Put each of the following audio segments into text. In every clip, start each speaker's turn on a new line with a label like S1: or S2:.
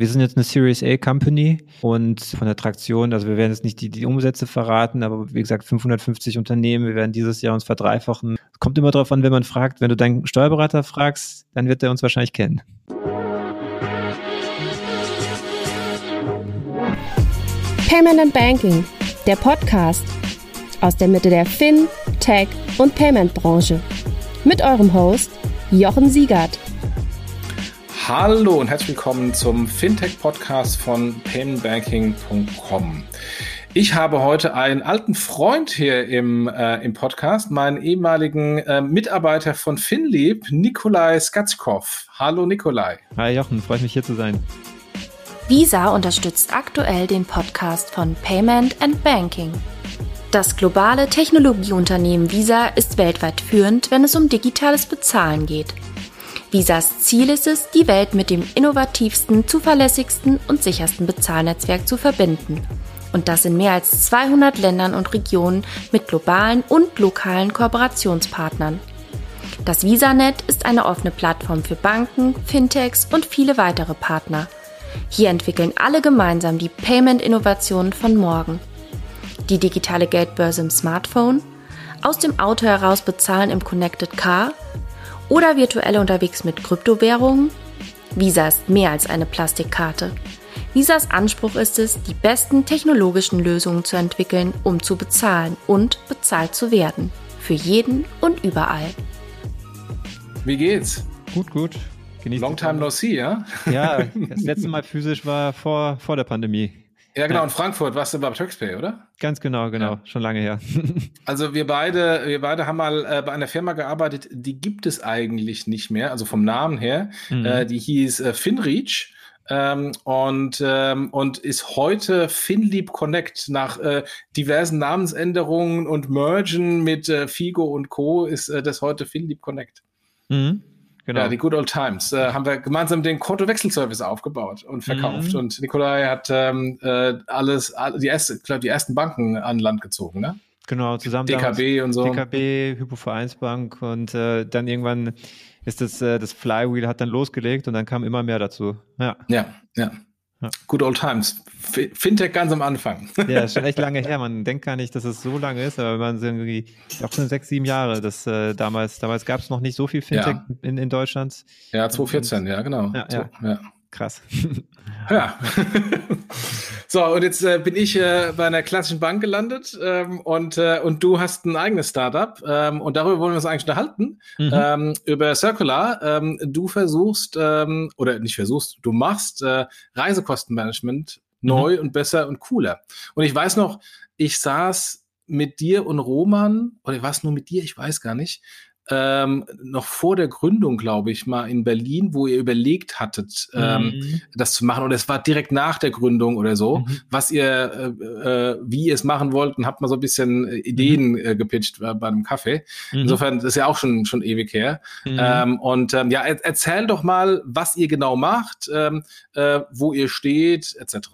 S1: Wir sind jetzt eine Series A Company und von der Traktion, also wir werden jetzt nicht die, die Umsätze verraten, aber wie gesagt 550 Unternehmen, wir werden dieses Jahr uns verdreifachen. Kommt immer darauf an, wenn man fragt. Wenn du deinen Steuerberater fragst, dann wird er uns wahrscheinlich kennen.
S2: Payment and Banking, der Podcast aus der Mitte der Fin, Tech und Payment Branche. Mit eurem Host Jochen Siegert.
S3: Hallo und herzlich willkommen zum Fintech-Podcast von paymentbanking.com. Ich habe heute einen alten Freund hier im, äh, im Podcast, meinen ehemaligen äh, Mitarbeiter von Finlieb, Nikolai Skatskov. Hallo Nikolai.
S1: Hi Jochen, freut mich hier zu sein.
S2: Visa unterstützt aktuell den Podcast von Payment and Banking. Das globale Technologieunternehmen Visa ist weltweit führend, wenn es um digitales Bezahlen geht. Visas Ziel ist es, die Welt mit dem innovativsten, zuverlässigsten und sichersten Bezahlnetzwerk zu verbinden. Und das in mehr als 200 Ländern und Regionen mit globalen und lokalen Kooperationspartnern. Das VisaNet ist eine offene Plattform für Banken, Fintechs und viele weitere Partner. Hier entwickeln alle gemeinsam die Payment-Innovationen von morgen. Die digitale Geldbörse im Smartphone, aus dem Auto heraus bezahlen im Connected Car oder virtuell unterwegs mit Kryptowährungen? Visa ist mehr als eine Plastikkarte. Visas Anspruch ist es, die besten technologischen Lösungen zu entwickeln, um zu bezahlen und bezahlt zu werden. Für jeden und überall.
S3: Wie geht's?
S1: Gut, gut.
S3: Genießt Long time no see, ja?
S1: Ja, das letzte Mal physisch war vor, vor der Pandemie.
S3: Ja, genau, in Frankfurt warst du bei Turkspay, oder?
S1: Ganz genau, genau, ja. schon lange her.
S3: also wir beide, wir beide haben mal äh, bei einer Firma gearbeitet, die gibt es eigentlich nicht mehr, also vom Namen her. Mhm. Äh, die hieß äh, Finreach. Ähm, und, ähm, und ist heute FinLeap Connect nach äh, diversen Namensänderungen und Mergen mit äh, Figo und Co. ist äh, das heute FinLeap Connect. Mhm. Genau. Ja, die Good Old Times. Äh, haben wir gemeinsam den Kontowechselservice aufgebaut und verkauft. Mhm. Und Nikolai hat ähm, äh, alles, die, erste, glaub, die ersten Banken an Land gezogen, ne?
S1: Genau, zusammen.
S3: DKB und so.
S1: DKB, Hypovereinsbank und äh, dann irgendwann ist das, äh, das Flywheel hat dann losgelegt und dann kam immer mehr dazu. Ja,
S3: ja. ja. Ja. Good old times. Fintech ganz am Anfang.
S1: Ja, ist schon echt lange her. Man denkt gar nicht, dass es so lange ist, aber man sind irgendwie auch schon sechs, sieben Jahre. Das, äh, damals damals gab es noch nicht so viel Fintech ja. in, in Deutschland.
S3: Ja, 2014, ja, genau.
S1: Ja, ja. Krass.
S3: Ja. so, und jetzt äh, bin ich äh, bei einer klassischen Bank gelandet ähm, und, äh, und du hast ein eigenes Startup ähm, und darüber wollen wir uns eigentlich unterhalten. Mhm. Ähm, über Circular. Ähm, du versuchst, ähm, oder nicht versuchst, du machst äh, Reisekostenmanagement neu mhm. und besser und cooler. Und ich weiß noch, ich saß mit dir und Roman, oder war es nur mit dir, ich weiß gar nicht, ähm, noch vor der Gründung, glaube ich, mal in Berlin, wo ihr überlegt hattet, ähm, mhm. das zu machen. Und es war direkt nach der Gründung oder so, mhm. was ihr, äh, äh, wie ihr es machen wollt und habt mal so ein bisschen äh, Ideen mhm. äh, gepitcht bei, bei einem Kaffee. Mhm. Insofern, das ist ja auch schon, schon ewig her. Mhm. Ähm, und ähm, ja, er, erzähl doch mal, was ihr genau macht, ähm, äh, wo ihr steht, etc.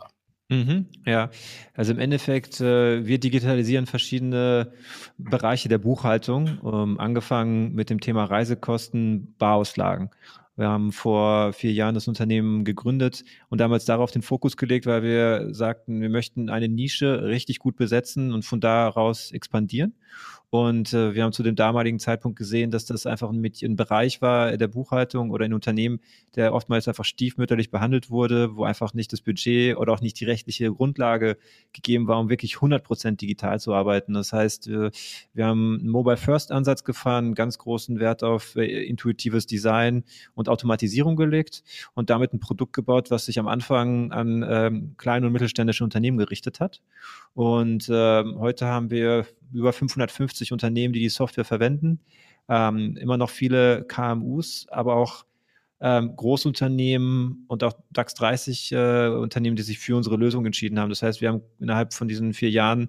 S1: Mhm, ja, also im Endeffekt, äh, wir digitalisieren verschiedene Bereiche der Buchhaltung, ähm, angefangen mit dem Thema Reisekosten, Barauslagen. Wir haben vor vier Jahren das Unternehmen gegründet und damals darauf den Fokus gelegt, weil wir sagten, wir möchten eine Nische richtig gut besetzen und von daraus expandieren. Und äh, wir haben zu dem damaligen Zeitpunkt gesehen, dass das einfach ein, Bereich war der Buchhaltung oder ein Unternehmen, der oftmals einfach stiefmütterlich behandelt wurde, wo einfach nicht das Budget oder auch nicht die rechtliche Grundlage gegeben war, um wirklich 100 Prozent digital zu arbeiten. Das heißt, äh, wir haben einen Mobile First Ansatz gefahren, ganz großen Wert auf äh, intuitives Design und Automatisierung gelegt und damit ein Produkt gebaut, was sich am Anfang an ähm, kleine und mittelständische Unternehmen gerichtet hat. Und ähm, heute haben wir über 550 Unternehmen, die die Software verwenden. Ähm, immer noch viele KMUs, aber auch ähm, Großunternehmen und auch DAX 30 äh, Unternehmen, die sich für unsere Lösung entschieden haben. Das heißt, wir haben innerhalb von diesen vier Jahren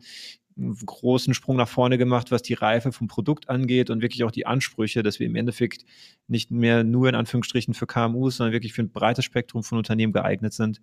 S1: einen großen Sprung nach vorne gemacht, was die Reife vom Produkt angeht und wirklich auch die Ansprüche, dass wir im Endeffekt nicht mehr nur in Anführungsstrichen für KMUs, sondern wirklich für ein breites Spektrum von Unternehmen geeignet sind.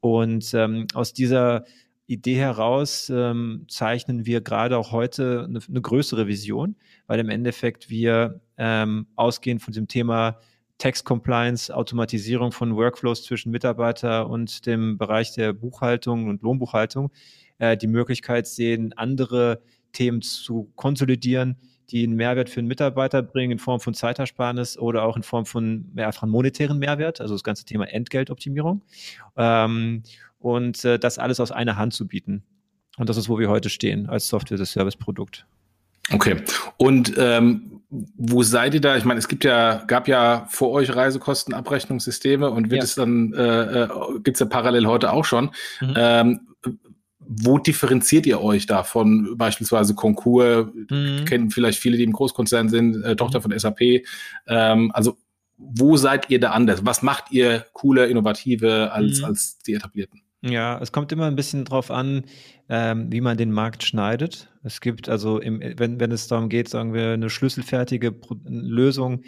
S1: Und ähm, aus dieser Idee heraus ähm, zeichnen wir gerade auch heute eine, eine, größere Vision, weil im Endeffekt wir ähm, ausgehend von dem Thema Tax Compliance, Automatisierung von Workflows zwischen Mitarbeiter und dem Bereich der Buchhaltung und Lohnbuchhaltung äh, die Möglichkeit sehen, andere Themen zu konsolidieren, die einen Mehrwert für den Mitarbeiter bringen in Form von Zeitersparnis oder auch in Form von mehrfach monetären Mehrwert, also das ganze Thema Entgeltoptimierung. Ähm, und äh, das alles aus einer Hand zu bieten. Und das ist, wo wir heute stehen als Software-as-Service-Produkt.
S3: Okay. Und ähm, wo seid ihr da? Ich meine, es gibt ja, gab ja vor euch Reisekostenabrechnungssysteme und wird ja. es dann, äh, äh, gibt es ja parallel heute auch schon. Mhm. Ähm, wo differenziert ihr euch da von beispielsweise Konkurs? Mhm. Kennen vielleicht viele, die im Großkonzern sind, äh, Tochter mhm. von SAP. Ähm, also wo seid ihr da anders? Was macht ihr cooler, innovative als, mhm. als die etablierten?
S1: Ja, es kommt immer ein bisschen drauf an, ähm, wie man den Markt schneidet. Es gibt also, im, wenn, wenn es darum geht, sagen wir, eine schlüsselfertige Pro Lösung,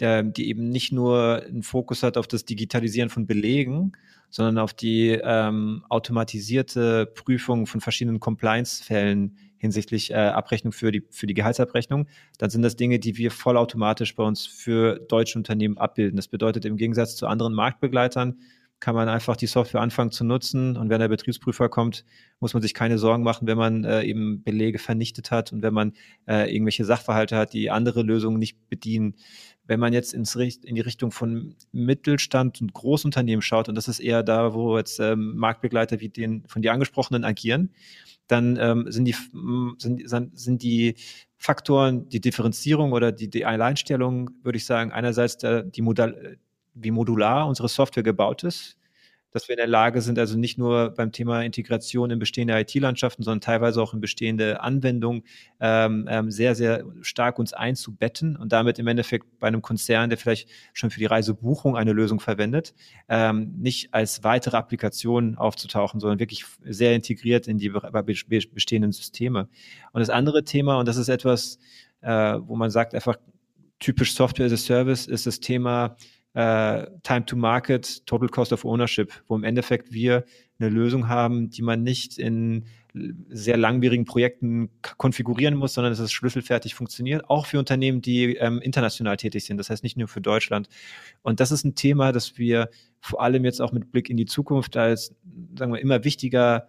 S1: der, die eben nicht nur einen Fokus hat auf das Digitalisieren von Belegen, sondern auf die ähm, automatisierte Prüfung von verschiedenen Compliance-Fällen hinsichtlich äh, Abrechnung für die, für die Gehaltsabrechnung, dann sind das Dinge, die wir vollautomatisch bei uns für deutsche Unternehmen abbilden. Das bedeutet im Gegensatz zu anderen Marktbegleitern, kann man einfach die Software anfangen zu nutzen und wenn der Betriebsprüfer kommt, muss man sich keine Sorgen machen, wenn man äh, eben Belege vernichtet hat und wenn man äh, irgendwelche Sachverhalte hat, die andere Lösungen nicht bedienen. Wenn man jetzt ins, in die Richtung von Mittelstand und Großunternehmen schaut, und das ist eher da, wo jetzt ähm, Marktbegleiter wie den von dir angesprochenen agieren, dann ähm, sind, die, sind, sind die Faktoren, die Differenzierung oder die, die Alleinstellung, würde ich sagen, einerseits der, die Modal, wie modular unsere Software gebaut ist, dass wir in der Lage sind, also nicht nur beim Thema Integration in bestehende IT-Landschaften, sondern teilweise auch in bestehende Anwendungen ähm, ähm, sehr, sehr stark uns einzubetten und damit im Endeffekt bei einem Konzern, der vielleicht schon für die Reisebuchung eine Lösung verwendet, ähm, nicht als weitere Applikation aufzutauchen, sondern wirklich sehr integriert in die bestehenden Systeme. Und das andere Thema, und das ist etwas, äh, wo man sagt, einfach typisch Software as a Service, ist das Thema äh, Time to Market, Total Cost of Ownership, wo im Endeffekt wir eine Lösung haben, die man nicht in sehr langwierigen Projekten konfigurieren muss, sondern dass es schlüsselfertig funktioniert, auch für Unternehmen, die ähm, international tätig sind. Das heißt nicht nur für Deutschland. Und das ist ein Thema, das wir vor allem jetzt auch mit Blick in die Zukunft als, sagen wir, immer wichtiger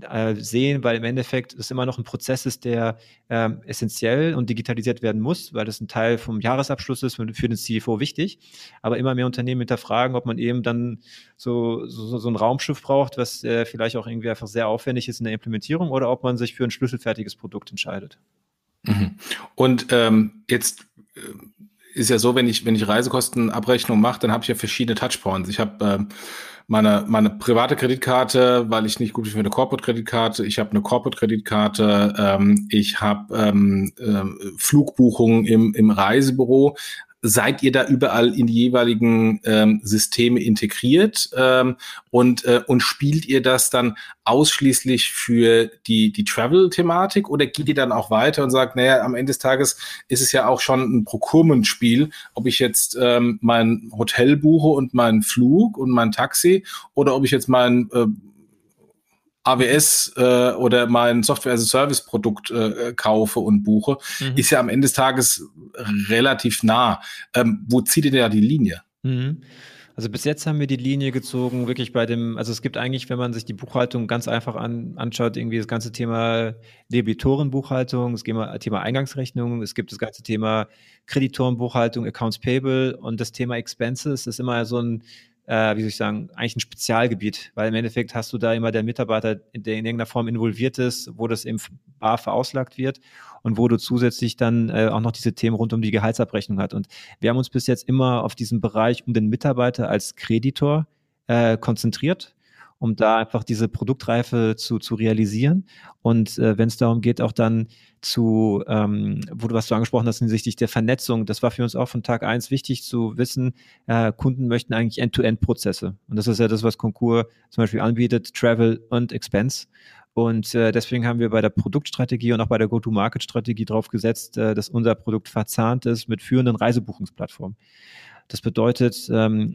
S1: äh, sehen, weil im Endeffekt es immer noch ein Prozess ist, der ähm, essentiell und digitalisiert werden muss, weil das ein Teil vom Jahresabschluss ist und für den CFO wichtig. Aber immer mehr Unternehmen hinterfragen, ob man eben dann so, so, so ein Raumschiff braucht, was äh, vielleicht auch irgendwie einfach sehr aufwendig ist in der Implementierung oder ob man sich für ein schlüsselfertiges Produkt entscheidet.
S3: Mhm. Und ähm, jetzt äh, ist ja so, wenn ich, wenn ich Reisekostenabrechnung mache, dann habe ich ja verschiedene Touchpoints. Ich habe ähm, meine, meine private Kreditkarte, weil ich nicht gut bin für eine Corporate-Kreditkarte. Ich habe eine Corporate-Kreditkarte. Ähm, ich habe ähm, ähm, Flugbuchungen im, im Reisebüro seid ihr da überall in die jeweiligen ähm, Systeme integriert ähm, und, äh, und spielt ihr das dann ausschließlich für die, die Travel-Thematik oder geht ihr dann auch weiter und sagt, naja, am Ende des Tages ist es ja auch schon ein Procurement-Spiel, ob ich jetzt ähm, mein Hotel buche und meinen Flug und mein Taxi oder ob ich jetzt mein äh, AWS äh, oder mein Software-as-a-Service-Produkt äh, kaufe und buche, mhm. ist ja am Ende des Tages relativ nah. Ähm, wo zieht ihr da die Linie?
S1: Mhm. Also bis jetzt haben wir die Linie gezogen, wirklich bei dem, also es gibt eigentlich, wenn man sich die Buchhaltung ganz einfach an, anschaut, irgendwie das ganze Thema Debitorenbuchhaltung, das Thema Eingangsrechnung, es gibt das ganze Thema Kreditorenbuchhaltung, Accounts Payable und das Thema Expenses ist immer so ein äh, wie soll ich sagen, eigentlich ein Spezialgebiet, weil im Endeffekt hast du da immer der Mitarbeiter, der in irgendeiner Form involviert ist, wo das im bar verauslagt wird und wo du zusätzlich dann äh, auch noch diese Themen rund um die Gehaltsabrechnung hat. Und wir haben uns bis jetzt immer auf diesen Bereich um den Mitarbeiter als Kreditor äh, konzentriert um da einfach diese Produktreife zu, zu realisieren. Und äh, wenn es darum geht, auch dann zu, ähm, wo du was du angesprochen hast hinsichtlich der Vernetzung, das war für uns auch von Tag eins wichtig zu wissen, äh, Kunden möchten eigentlich End-to-End-Prozesse. Und das ist ja das, was Concur zum Beispiel anbietet, Travel und Expense. Und äh, deswegen haben wir bei der Produktstrategie und auch bei der Go-to-Market-Strategie drauf gesetzt, äh, dass unser Produkt verzahnt ist mit führenden Reisebuchungsplattformen. Das bedeutet, ähm,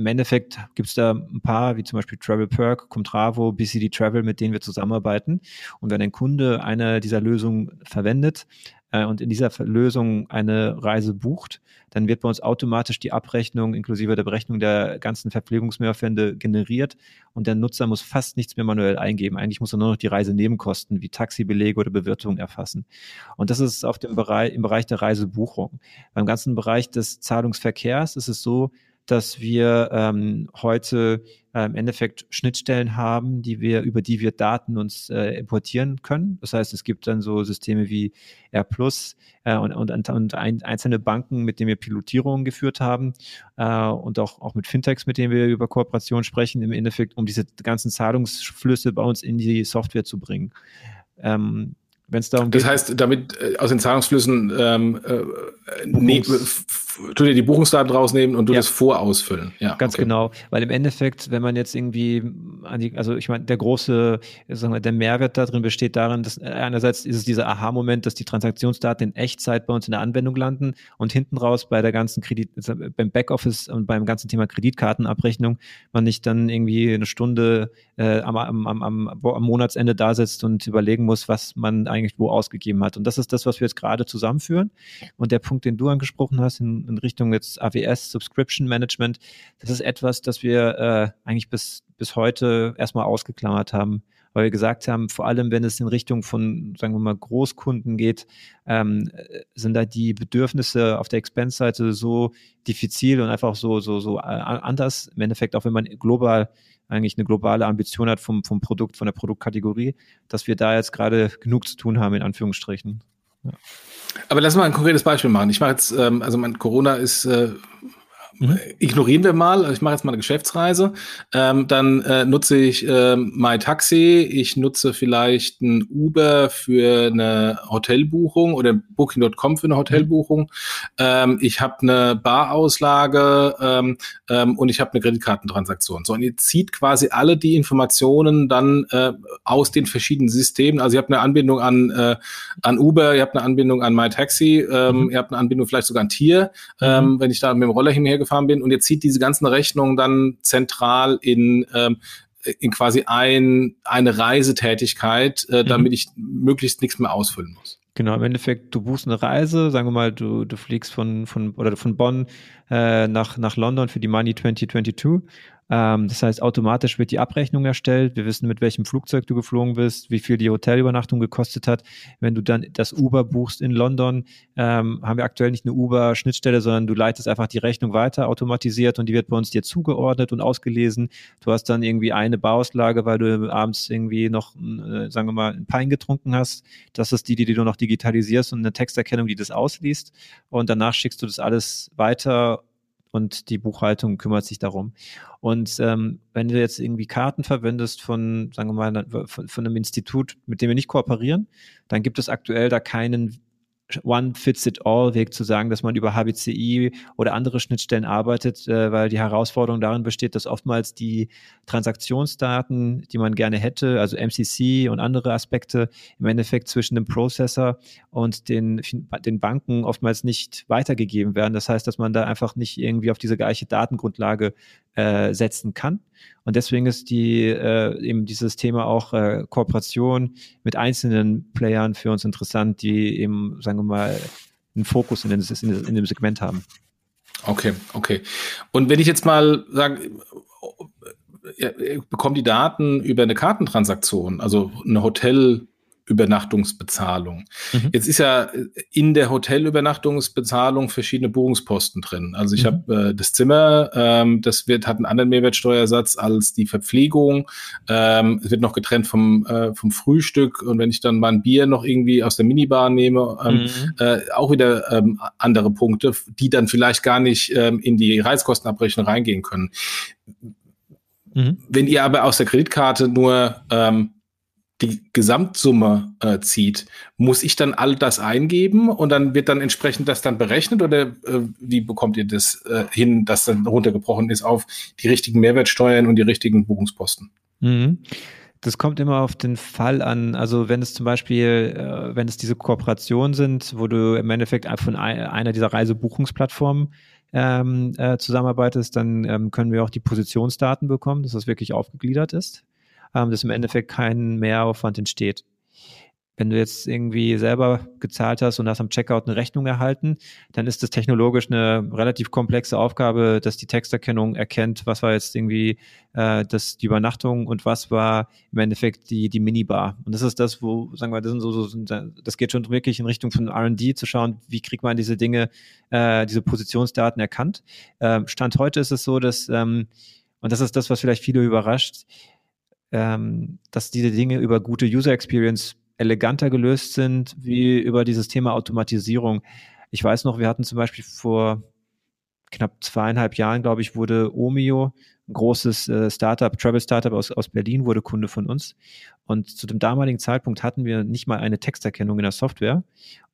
S1: im Endeffekt gibt es da ein paar, wie zum Beispiel Travel Perk, Comtravo, BCD Travel, mit denen wir zusammenarbeiten. Und wenn ein Kunde eine dieser Lösungen verwendet, äh, und in dieser Lösung eine Reise bucht, dann wird bei uns automatisch die Abrechnung inklusive der Berechnung der ganzen Verpflegungsmehraufwände generiert und der Nutzer muss fast nichts mehr manuell eingeben. Eigentlich muss er nur noch die Reisenebenkosten wie Taxibelege oder Bewirtung erfassen. Und das ist auf dem Bereich, im Bereich der Reisebuchung. Beim ganzen Bereich des Zahlungsverkehrs ist es so, dass wir ähm, heute äh, im Endeffekt Schnittstellen haben, die wir, über die wir Daten uns äh, importieren können. Das heißt, es gibt dann so Systeme wie R äh, und, und, und ein, einzelne Banken, mit denen wir Pilotierungen geführt haben äh, und auch, auch mit Fintechs, mit denen wir über Kooperation sprechen, im Endeffekt, um diese ganzen Zahlungsflüsse bei uns in die Software zu bringen. Ähm, wenn es darum
S3: geht. Das heißt, damit äh, aus den Zahlungsflüssen ähm, äh, ne, tu dir die Buchungsdaten rausnehmen und du ja. das vorausfüllen.
S1: Ja, ganz okay. genau. Weil im Endeffekt, wenn man jetzt irgendwie an die, also ich meine, der große, sagen wir, der Mehrwert da drin besteht darin, dass einerseits ist es dieser Aha-Moment, dass die Transaktionsdaten in Echtzeit bei uns in der Anwendung landen und hinten raus bei der ganzen Kredit, beim Backoffice und beim ganzen Thema Kreditkartenabrechnung man nicht dann irgendwie eine Stunde äh, am, am, am, am Monatsende da sitzt und überlegen muss, was man eigentlich wo ausgegeben hat. Und das ist das, was wir jetzt gerade zusammenführen. Und der Punkt, den du angesprochen hast, in, in Richtung jetzt AWS, Subscription Management, das ist etwas, das wir äh, eigentlich bis, bis heute erstmal ausgeklammert haben weil wir gesagt haben, vor allem wenn es in Richtung von, sagen wir mal, Großkunden geht, ähm, sind da die Bedürfnisse auf der Expense-Seite so diffizil und einfach so, so, so äh, anders. Im Endeffekt, auch wenn man global eigentlich eine globale Ambition hat vom, vom Produkt, von der Produktkategorie, dass wir da jetzt gerade genug zu tun haben, in Anführungsstrichen. Ja.
S3: Aber lass mal ein konkretes Beispiel machen. Ich mache jetzt, ähm, also mein Corona ist äh, Mhm. Ignorieren wir mal, ich mache jetzt mal eine Geschäftsreise. Ähm, dann äh, nutze ich äh, MyTaxi, ich nutze vielleicht ein Uber für eine Hotelbuchung oder Booking.com für eine Hotelbuchung. Mhm. Ähm, ich habe eine Barauslage ähm, ähm, und ich habe eine Kreditkartentransaktion. So, und ihr zieht quasi alle die Informationen dann äh, aus den verschiedenen Systemen. Also ihr habt eine Anbindung an, äh, an Uber, ihr habt eine Anbindung an MyTaxi, ähm, mhm. ihr habt eine Anbindung vielleicht sogar an Tier, ähm, mhm. wenn ich da mit dem Roller hinhergefahren gefahren bin und ihr zieht diese ganzen Rechnungen dann zentral in ähm, in quasi ein, eine Reisetätigkeit, äh, mhm. damit ich möglichst nichts mehr ausfüllen muss.
S1: Genau, im Endeffekt, du buchst eine Reise, sagen wir mal, du, du fliegst von, von, oder von Bonn äh, nach, nach London für die Money 2022 ähm, das heißt, automatisch wird die Abrechnung erstellt. Wir wissen, mit welchem Flugzeug du geflogen bist, wie viel die Hotelübernachtung gekostet hat. Wenn du dann das Uber buchst in London, ähm, haben wir aktuell nicht eine Uber-Schnittstelle, sondern du leitest einfach die Rechnung weiter automatisiert und die wird bei uns dir zugeordnet und ausgelesen. Du hast dann irgendwie eine Bauauslage, weil du abends irgendwie noch, äh, sagen wir mal, ein Pein getrunken hast. Das ist die, die du noch digitalisierst und eine Texterkennung, die das ausliest. Und danach schickst du das alles weiter und die Buchhaltung kümmert sich darum. Und ähm, wenn du jetzt irgendwie Karten verwendest von, sagen wir mal, von, von einem Institut, mit dem wir nicht kooperieren, dann gibt es aktuell da keinen One-Fits-It-All-Weg zu sagen, dass man über HBCI oder andere Schnittstellen arbeitet, äh, weil die Herausforderung darin besteht, dass oftmals die Transaktionsdaten, die man gerne hätte, also MCC und andere Aspekte, im Endeffekt zwischen dem Prozessor und den, den Banken oftmals nicht weitergegeben werden. Das heißt, dass man da einfach nicht irgendwie auf diese gleiche Datengrundlage äh, setzen kann. Und deswegen ist die äh, eben dieses Thema auch äh, Kooperation mit einzelnen Playern für uns interessant, die eben, sagen wir mal, einen Fokus in, den, in, in dem Segment haben.
S3: Okay, okay. Und wenn ich jetzt mal sage, ich bekomme die Daten über eine Kartentransaktion, also eine Hotel, Übernachtungsbezahlung. Mhm. Jetzt ist ja in der Hotelübernachtungsbezahlung verschiedene Buchungsposten drin. Also ich mhm. habe äh, das Zimmer, ähm, das wird hat einen anderen Mehrwertsteuersatz als die Verpflegung. Ähm, es wird noch getrennt vom äh, vom Frühstück und wenn ich dann mal ein Bier noch irgendwie aus der Minibar nehme, ähm, mhm. äh, auch wieder ähm, andere Punkte, die dann vielleicht gar nicht ähm, in die Reiskostenabrechnung reingehen können. Mhm. Wenn ihr aber aus der Kreditkarte nur ähm, die Gesamtsumme äh, zieht, muss ich dann all das eingeben und dann wird dann entsprechend das dann berechnet oder äh, wie bekommt ihr das äh, hin, dass dann runtergebrochen ist auf die richtigen Mehrwertsteuern und die richtigen Buchungsposten?
S1: Mhm. Das kommt immer auf den Fall an. Also wenn es zum Beispiel, äh, wenn es diese Kooperationen sind, wo du im Endeffekt von einer dieser Reisebuchungsplattformen ähm, äh, zusammenarbeitest, dann ähm, können wir auch die Positionsdaten bekommen, dass das wirklich aufgegliedert ist ähm, dass im Endeffekt kein Mehraufwand entsteht. wenn du jetzt irgendwie selber gezahlt hast und hast am Checkout eine Rechnung erhalten, dann ist das technologisch eine relativ komplexe Aufgabe, dass die Texterkennung erkennt, was war jetzt irgendwie äh, das, die Übernachtung und was war im Endeffekt die, die Minibar. Und das ist das, wo, sagen wir, das, sind so, so, das geht schon wirklich in Richtung von R&D zu schauen, wie kriegt man diese Dinge, äh, diese Positionsdaten erkannt. Ähm, Stand heute ist es so, dass, ähm, und das ist das, was vielleicht viele überrascht, ähm, dass diese Dinge über gute User Experience eleganter gelöst sind wie über dieses Thema Automatisierung. Ich weiß noch, wir hatten zum Beispiel vor knapp zweieinhalb Jahren, glaube ich, wurde Omio, ein großes äh, Startup, Travel Startup aus, aus Berlin, wurde Kunde von uns. Und zu dem damaligen Zeitpunkt hatten wir nicht mal eine Texterkennung in der Software.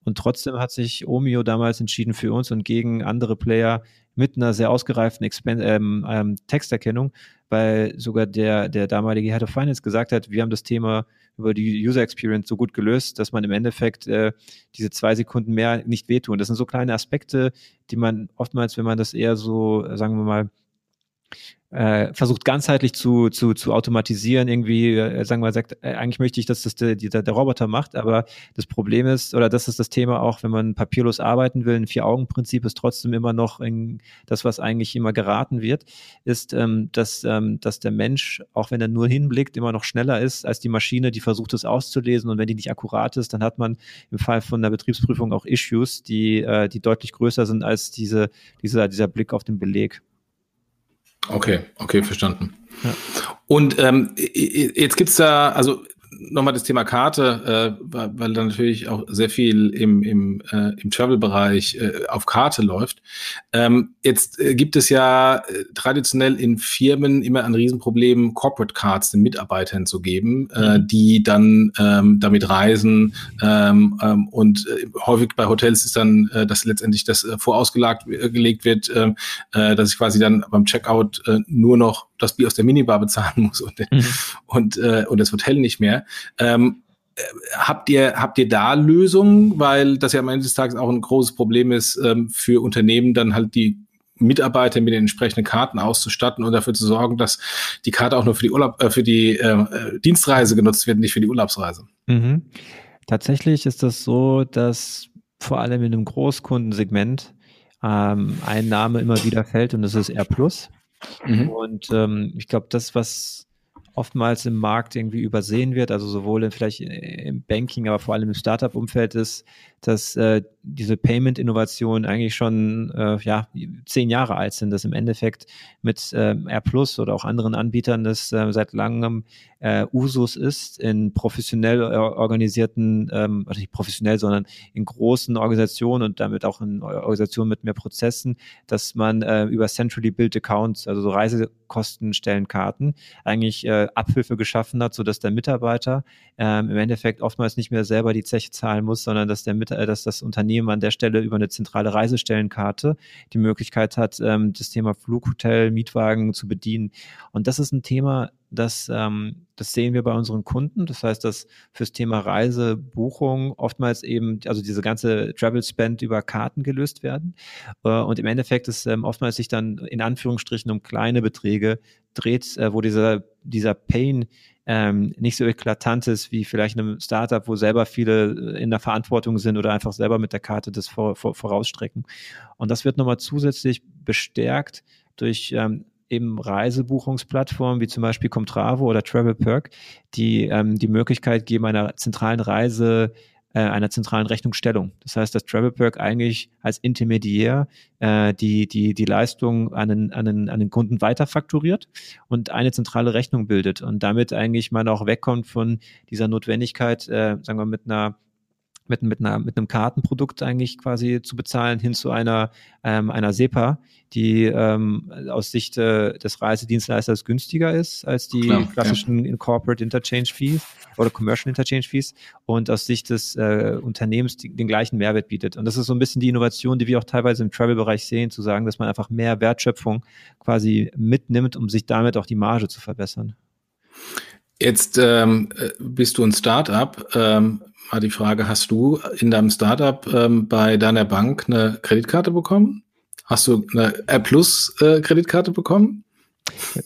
S1: Und trotzdem hat sich Omio damals entschieden für uns und gegen andere Player mit einer sehr ausgereiften Expen ähm, ähm, Texterkennung, weil sogar der, der damalige Head of Finance gesagt hat, wir haben das Thema über die User Experience so gut gelöst, dass man im Endeffekt äh, diese zwei Sekunden mehr nicht wehtun. Das sind so kleine Aspekte, die man oftmals, wenn man das eher so, sagen wir mal, äh, versucht ganzheitlich zu, zu, zu automatisieren, irgendwie, äh, sagen wir, sagt, äh, eigentlich möchte ich, dass das der, der, der Roboter macht, aber das Problem ist, oder das ist das Thema auch, wenn man papierlos arbeiten will, ein Vier-Augen-Prinzip ist trotzdem immer noch in, das, was eigentlich immer geraten wird, ist, ähm, dass, ähm, dass der Mensch, auch wenn er nur hinblickt, immer noch schneller ist als die Maschine, die versucht es auszulesen und wenn die nicht akkurat ist, dann hat man im Fall von der Betriebsprüfung auch Issues, die, äh, die deutlich größer sind als diese, dieser, dieser Blick auf den Beleg.
S3: Okay, okay, verstanden. Ja. Und ähm, jetzt gibt's da, also nochmal das Thema Karte, äh, weil, da natürlich auch sehr viel im, im, äh, im Travel-Bereich äh, auf Karte läuft. Ähm, jetzt äh, gibt es ja äh, traditionell in Firmen immer ein Riesenproblem, Corporate Cards den Mitarbeitern zu geben, äh, mhm. die dann ähm, damit reisen. Ähm, ähm, und äh, häufig bei Hotels ist dann, äh, dass letztendlich das äh, vorausgelegt äh, gelegt wird, äh, äh, dass ich quasi dann beim Checkout äh, nur noch das Bier aus der Minibar bezahlen muss und, mhm. und, äh, und das Hotel nicht mehr. Ähm, äh, habt ihr, habt ihr da Lösungen? Weil das ja am Ende des Tages auch ein großes Problem ist, ähm, für Unternehmen dann halt die Mitarbeiter mit den entsprechenden Karten auszustatten und dafür zu sorgen, dass die Karte auch nur für die Urlaub, äh, für die äh, äh Dienstreise genutzt wird, nicht für die Urlaubsreise. Mhm.
S1: Tatsächlich ist das so, dass vor allem in einem Großkundensegment ähm, ein Name immer wieder fällt und das ist R Plus. Mhm. Und ähm, ich glaube, das, was oftmals im Markt irgendwie übersehen wird, also sowohl in, vielleicht im Banking, aber vor allem im Startup-Umfeld ist, dass äh, diese Payment-Innovationen eigentlich schon äh, ja, zehn Jahre alt sind, dass im Endeffekt mit äh, R Plus oder auch anderen Anbietern das äh, seit langem äh, Usus ist in professionell organisierten, ähm, also nicht professionell, sondern in großen Organisationen und damit auch in Organisationen mit mehr Prozessen, dass man äh, über Centrally Built Accounts, also so Reisekostenstellenkarten, eigentlich äh, Abhilfe geschaffen hat, sodass der Mitarbeiter ähm, im Endeffekt oftmals nicht mehr selber die Zeche zahlen muss, sondern dass der Mit äh, dass das Unternehmen an der Stelle über eine zentrale Reisestellenkarte die Möglichkeit hat, ähm, das Thema Flughotel, Mietwagen zu bedienen. Und das ist ein Thema, das, ähm, das sehen wir bei unseren Kunden. Das heißt, dass fürs Thema Reisebuchung oftmals eben, also diese ganze Travel Spend über Karten gelöst werden. Äh, und im Endeffekt ist ähm, oftmals sich dann in Anführungsstrichen um kleine Beträge dreht, äh, wo dieser, dieser Pain ähm, nicht so eklatant ist wie vielleicht einem Startup, wo selber viele in der Verantwortung sind oder einfach selber mit der Karte das vor, vor, vorausstrecken. Und das wird nochmal zusätzlich bestärkt durch ähm, eben Reisebuchungsplattformen wie zum Beispiel Comtravo oder Travel Perk, die ähm, die Möglichkeit geben, einer zentralen Reise äh, einer zentralen Rechnungsstellung. Das heißt, dass TravelPerk eigentlich als Intermediär äh, die, die, die Leistung an den, an, den, an den Kunden weiterfakturiert und eine zentrale Rechnung bildet und damit eigentlich man auch wegkommt von dieser Notwendigkeit, äh, sagen wir, mit einer mit, mit, einer, mit einem Kartenprodukt eigentlich quasi zu bezahlen, hin zu einer, ähm, einer SEPA, die ähm, aus Sicht äh, des Reisedienstleisters günstiger ist als die Klar, klassischen ja. Corporate Interchange Fees oder Commercial Interchange Fees und aus Sicht des äh, Unternehmens die, den gleichen Mehrwert bietet. Und das ist so ein bisschen die Innovation, die wir auch teilweise im Travel-Bereich sehen, zu sagen, dass man einfach mehr Wertschöpfung quasi mitnimmt, um sich damit auch die Marge zu verbessern.
S3: Jetzt ähm, äh, bist du ein Startup. Ähm, mal die Frage, hast du in deinem Startup ähm, bei deiner Bank eine Kreditkarte bekommen? Hast du eine R Plus äh, Kreditkarte bekommen?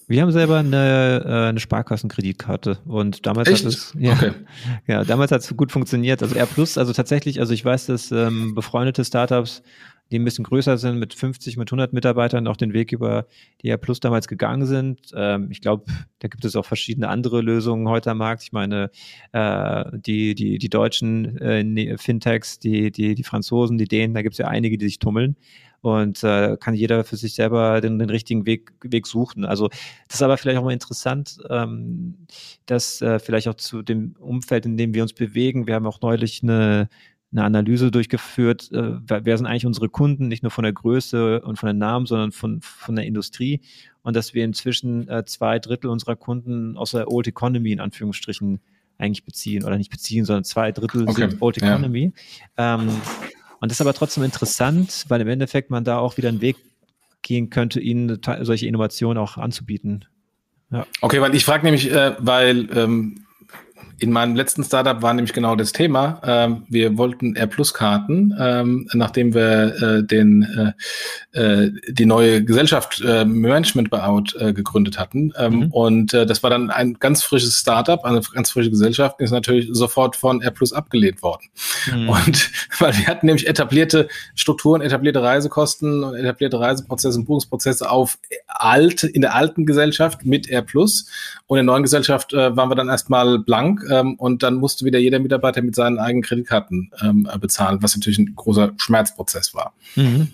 S1: Wir haben selber eine, äh, eine Sparkassenkreditkarte und damals
S3: Echt?
S1: hat es ja,
S3: Okay.
S1: ja damals hat es gut funktioniert. Also R Plus, also tatsächlich, also ich weiß, dass ähm, befreundete Startups, die ein bisschen größer sind, mit 50, mit 100 Mitarbeitern, auch den Weg über die R Plus damals gegangen sind. Ähm, ich glaube, da gibt es auch verschiedene andere Lösungen heute am Markt. Ich meine, äh, die die die deutschen äh, ne- Fintechs, die die die Franzosen, die Dänen, da gibt es ja einige, die sich tummeln und äh, kann jeder für sich selber den, den richtigen Weg, Weg suchen. Also das ist aber vielleicht auch mal interessant, ähm, dass äh, vielleicht auch zu dem Umfeld, in dem wir uns bewegen, wir haben auch neulich eine, eine Analyse durchgeführt, äh, wer sind eigentlich unsere Kunden, nicht nur von der Größe und von den Namen, sondern von, von der Industrie und dass wir inzwischen äh, zwei Drittel unserer Kunden aus der Old Economy in Anführungsstrichen eigentlich beziehen oder nicht beziehen, sondern zwei Drittel
S3: Okay,
S1: sind Old
S3: ja.
S1: Economy. Ähm, und das ist aber trotzdem interessant, weil im Endeffekt man da auch wieder einen Weg gehen könnte, ihnen solche Innovationen auch anzubieten.
S3: Okay, weil ich frage nämlich, äh, weil ähm, in meinem letzten Startup war nämlich genau das Thema. Ähm, wir wollten R Plus Karten, ähm, nachdem wir äh, den äh, äh, die neue Gesellschaft äh, Management Buyout äh, gegründet hatten. Ähm,
S1: Mhm.
S3: Und äh, das war dann ein ganz frisches Startup, eine ganz frische Gesellschaft, ist natürlich sofort von R Plus abgelehnt worden.
S1: Mhm.
S3: Und weil wir hatten nämlich etablierte Strukturen, etablierte Reisekosten und etablierte Reiseprozesse und Buchungsprozesse auf alt, in der alten Gesellschaft mit R Plus. Und in der neuen Gesellschaft äh, waren wir dann erstmal blank ähm, und dann musste wieder jeder Mitarbeiter mit seinen eigenen Kreditkarten ähm, äh, bezahlen, was natürlich ein großer Schmerzprozess war.
S1: Mhm.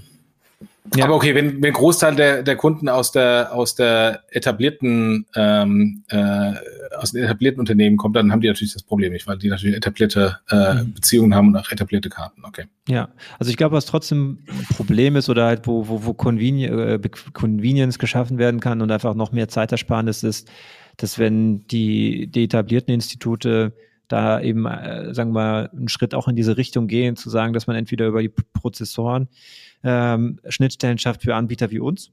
S1: Ja.
S3: Aber okay, wenn, wenn ein Großteil der, der Kunden aus der, aus der etablierten, ähm, äh, aus den etablierten Unternehmen kommt, dann haben die natürlich das Problem nicht, weil die natürlich etablierte äh,
S1: Mhm.
S3: Beziehungen haben und auch etablierte Karten. Okay.
S1: Ja, also ich glaube, was trotzdem ein Problem ist oder halt, wo, wo, wo Conveni äh, Convenience geschaffen werden kann und einfach noch mehr Zeitersparnis ist, dass wenn die, die etablierten Institute da eben, äh, sagen wir mal, einen Schritt auch in diese Richtung gehen, zu sagen, dass man entweder über die Prozessoren ähm, Schnittstellen schafft für Anbieter wie uns,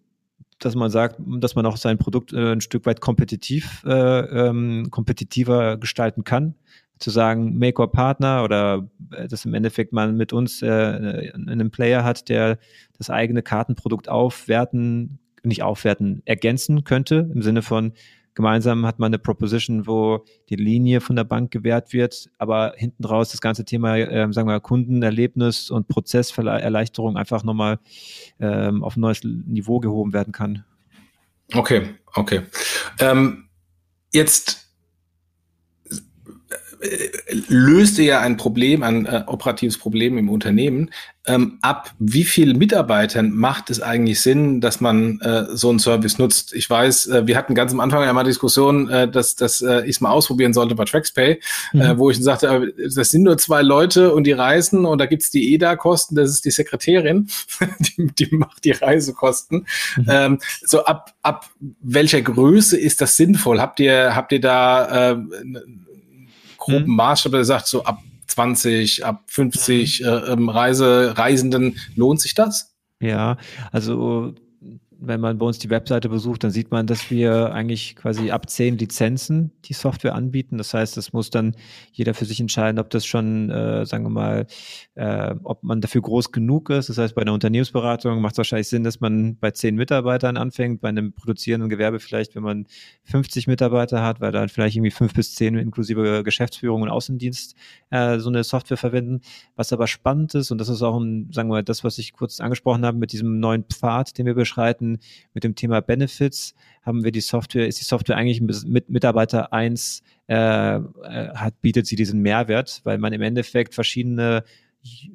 S1: dass man sagt, dass man auch sein Produkt äh, ein Stück weit kompetitiv, äh, ähm, kompetitiver gestalten kann. Zu sagen, Make or Partner oder äh, dass im Endeffekt man mit uns äh, einen Player hat, der das eigene Kartenprodukt aufwerten, nicht aufwerten, ergänzen könnte, im Sinne von gemeinsam hat man eine Proposition, wo die Linie von der Bank gewährt wird, aber hinten raus das ganze Thema, ähm, sagen wir, Kundenerlebnis und Prozesserleichterung einfach nochmal ähm, auf ein neues Niveau gehoben werden kann.
S3: Okay, okay. Ähm, jetzt löst ihr ja ein Problem, ein äh, operatives Problem im Unternehmen. Ähm, ab wie viel Mitarbeitern macht es eigentlich Sinn, dass man äh, so einen Service nutzt? Ich weiß, äh, wir hatten ganz am Anfang ja mal Diskussion, äh, dass, dass äh, ich es mal ausprobieren sollte bei TraxPay,
S1: Mhm.
S3: äh, wo ich sagte, das sind nur zwei Leute und die reisen und da gibt's die EDA-Kosten, das ist die Sekretärin, die, die macht die Reisekosten.
S1: Mhm.
S3: Ähm, so ab, ab welcher Größe ist das sinnvoll? Habt ihr, habt ihr da äh, groben
S1: Mhm.
S3: Maßstab, der sagt, so ab 20, ab 50 äh, ähm, Reise, Reisenden, lohnt sich das?
S1: Ja, also wenn man bei uns die Webseite besucht, dann sieht man, dass wir eigentlich quasi ab zehn Lizenzen die Software anbieten. Das heißt, es muss dann jeder für sich entscheiden, ob das schon, äh, sagen wir mal, äh, ob man dafür groß genug ist. Das heißt, bei einer Unternehmensberatung macht es wahrscheinlich Sinn, dass man bei zehn Mitarbeitern anfängt, bei einem produzierenden Gewerbe vielleicht, wenn man 50 Mitarbeiter hat, weil dann vielleicht irgendwie fünf bis zehn inklusive Geschäftsführung und Außendienst äh, so eine Software verwenden. Was aber spannend ist, und das ist auch ein, sagen wir mal, das, was ich kurz angesprochen habe mit diesem neuen Pfad, den wir beschreiten, mit dem Thema Benefits, haben wir die Software, ist die Software eigentlich mit Mitarbeiter eins äh, äh, hat, bietet sie diesen Mehrwert, weil man im Endeffekt verschiedene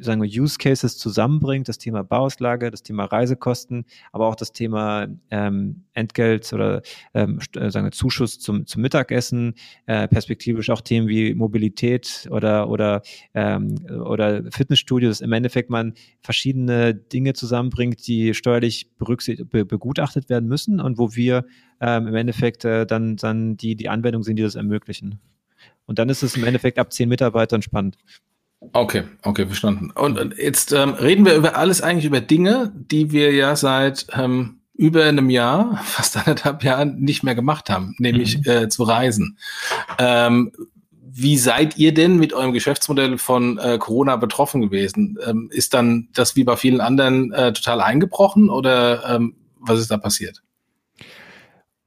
S1: sagen wir, Use Cases zusammenbringt, das Thema Bauauslage, das Thema Reisekosten, aber auch das Thema ähm, Entgelt oder ähm, st- sagen wir, Zuschuss zum, zum Mittagessen, äh, perspektivisch auch Themen wie Mobilität oder oder ähm, oder Fitnessstudio, dass im Endeffekt man verschiedene Dinge zusammenbringt, die steuerlich be, begutachtet werden müssen und wo wir ähm, im Endeffekt äh, dann dann die die Anwendung sind, die das ermöglichen. Und dann ist es im Endeffekt ab zehn Mitarbeitern spannend.
S3: Okay, okay, verstanden. Und jetzt ähm, reden wir über alles eigentlich über Dinge, die wir ja seit ähm, über einem Jahr, fast anderthalb Jahren nicht mehr gemacht haben, nämlich
S1: Mhm.
S3: äh, zu reisen. Ähm, wie seid ihr denn mit eurem Geschäftsmodell von äh, Corona betroffen gewesen? Ähm, ist dann das wie bei vielen anderen äh, total eingebrochen oder ähm, was ist da passiert?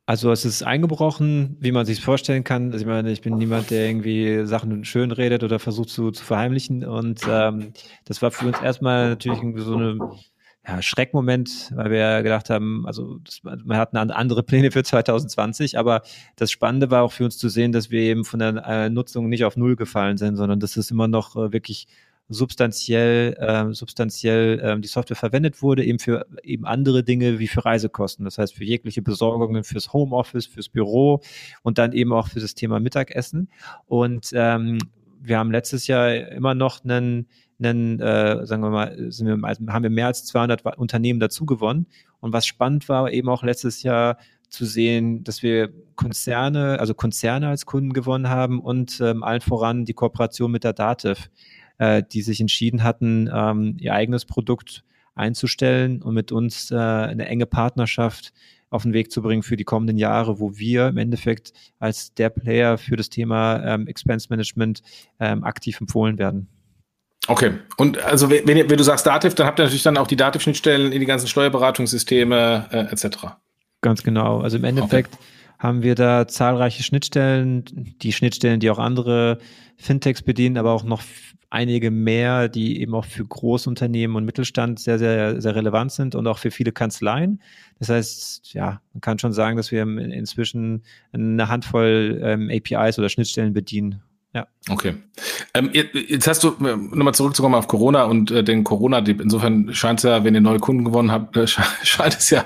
S1: Also es ist eingebrochen, wie man sich vorstellen kann. Also ich meine, ich bin niemand, der irgendwie Sachen schön redet oder versucht zu, zu verheimlichen. Und ähm, das war für uns erstmal natürlich so eine ja, Schreckmoment, weil wir gedacht haben, also das, man hat andere Pläne für 2020, aber das Spannende war auch für uns zu sehen, dass wir eben von der äh, Nutzung nicht auf Null gefallen sind, sondern dass es immer noch äh, wirklich substanziell, äh, substanziell äh, die Software verwendet wurde, eben für eben andere Dinge wie für Reisekosten. Das heißt, für jegliche Besorgungen fürs Homeoffice, fürs Büro und dann eben auch für das Thema Mittagessen. Und ähm, wir haben letztes Jahr immer noch einen, einen äh, sagen wir mal, wir, haben wir mehr als 200 Unternehmen dazu gewonnen. Und was spannend war, eben auch letztes Jahr zu sehen, dass wir Konzerne, also Konzerne als Kunden gewonnen haben und ähm, allen voran die Kooperation mit der Dativ äh, die sich entschieden hatten, ähm, ihr eigenes Produkt einzustellen und mit uns äh, eine enge Partnerschaft auf den Weg zu bringen für die kommenden Jahre, wo wir im Endeffekt als der Player für das Thema ähm, Expense Management ähm, aktiv empfohlen werden.
S3: Okay, und also wenn, wenn du sagst Dativ, dann habt ihr natürlich dann auch die Dativ-Schnittstellen in die ganzen Steuerberatungssysteme äh, etc.
S1: Ganz genau. Also im Endeffekt okay. Haben wir da zahlreiche Schnittstellen, die Schnittstellen, die auch andere Fintechs bedienen, aber auch noch einige mehr, die eben auch für Großunternehmen und Mittelstand sehr, sehr, sehr relevant sind und auch für viele Kanzleien. Das heißt, ja, man kann schon sagen, dass wir inzwischen eine Handvoll ähm, APIs oder Schnittstellen bedienen. Ja.
S3: Okay. Ähm, jetzt hast du, äh, nochmal zurückzukommen auf Corona und äh, den Corona-Dip. Insofern scheint es ja, wenn ihr neue Kunden gewonnen habt, äh, scheint es ja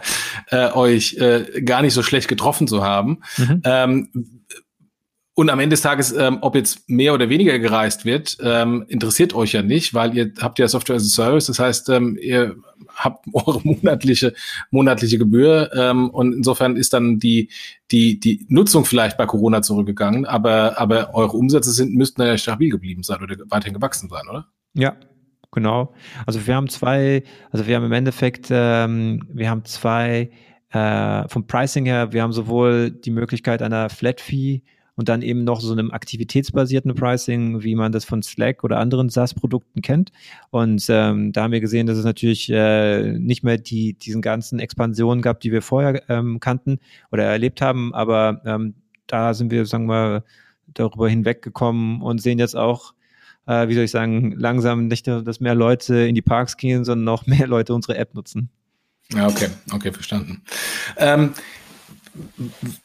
S3: äh, euch äh, gar nicht so schlecht getroffen zu haben. Mhm. Ähm, und am Ende des Tages, ähm, ob jetzt mehr oder weniger gereist wird, ähm, interessiert euch ja nicht, weil ihr habt ja Software as a Service. Das heißt, ähm, ihr habt eure monatliche monatliche Gebühr ähm, und insofern ist dann die die die Nutzung vielleicht bei Corona zurückgegangen, aber aber eure Umsätze sind müssten ja stabil geblieben sein oder weiterhin gewachsen sein, oder?
S1: Ja, genau. Also wir haben zwei, also wir haben im Endeffekt, ähm, wir haben zwei äh, vom Pricing her, wir haben sowohl die Möglichkeit einer Flat Fee und dann eben noch so einem aktivitätsbasierten Pricing, wie man das von Slack oder anderen SaaS-Produkten kennt. Und ähm, da haben wir gesehen, dass es natürlich äh, nicht mehr die, diesen ganzen Expansionen gab, die wir vorher ähm, kannten oder erlebt haben, aber ähm, da sind wir, sagen wir, darüber hinweggekommen und sehen jetzt auch, äh, wie soll ich sagen, langsam nicht nur, dass mehr Leute in die Parks gehen, sondern auch mehr Leute unsere App nutzen.
S3: Ja, okay, okay, verstanden. Ähm,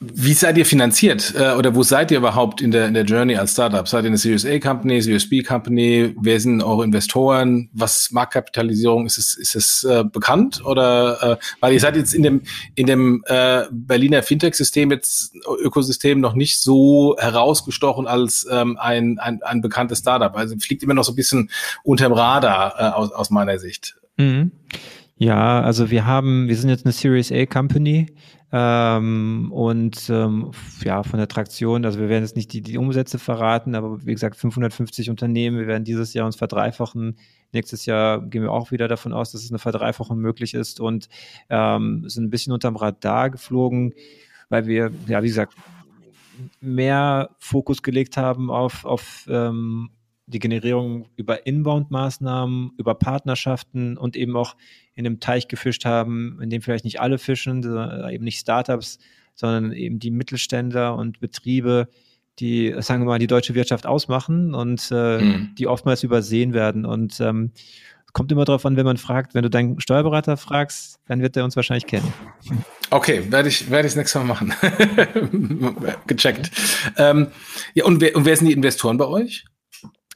S3: wie seid ihr finanziert äh, oder wo seid ihr überhaupt in der, in der Journey als Startup? Seid ihr eine Series A Company, Series B Company? Wer sind eure Investoren? Was Marktkapitalisierung? Ist es, ist es äh, bekannt oder äh, weil ihr seid jetzt in dem in dem äh, Berliner Fintech-System jetzt Ökosystem noch nicht so herausgestochen als ähm, ein, ein, ein bekanntes Startup. Also fliegt immer noch so ein bisschen unterm Radar äh, aus, aus meiner Sicht.
S1: Mhm. Ja, also wir haben, wir sind jetzt eine Series A Company. Ähm, und ähm, ja, von der Traktion, also wir werden jetzt nicht die, die Umsätze verraten, aber wie gesagt, 550 Unternehmen, wir werden dieses Jahr uns verdreifachen. Nächstes Jahr gehen wir auch wieder davon aus, dass es eine Verdreifachung möglich ist und ähm, sind ein bisschen unterm Radar geflogen, weil wir, ja, wie gesagt, mehr Fokus gelegt haben auf, auf ähm, die Generierung über Inbound-Maßnahmen, über Partnerschaften und eben auch in einem Teich gefischt haben, in dem vielleicht nicht alle fischen, eben nicht Startups, sondern eben die Mittelständler und Betriebe, die, sagen wir mal, die deutsche Wirtschaft ausmachen und äh, mhm. die oftmals übersehen werden. Und ähm, kommt immer darauf an, wenn man fragt, wenn du deinen Steuerberater fragst, dann wird er uns wahrscheinlich kennen.
S3: Okay, werde ich, werde ich das nächste Mal machen. Gecheckt. Ähm, ja, und wer, und wer sind die Investoren bei euch?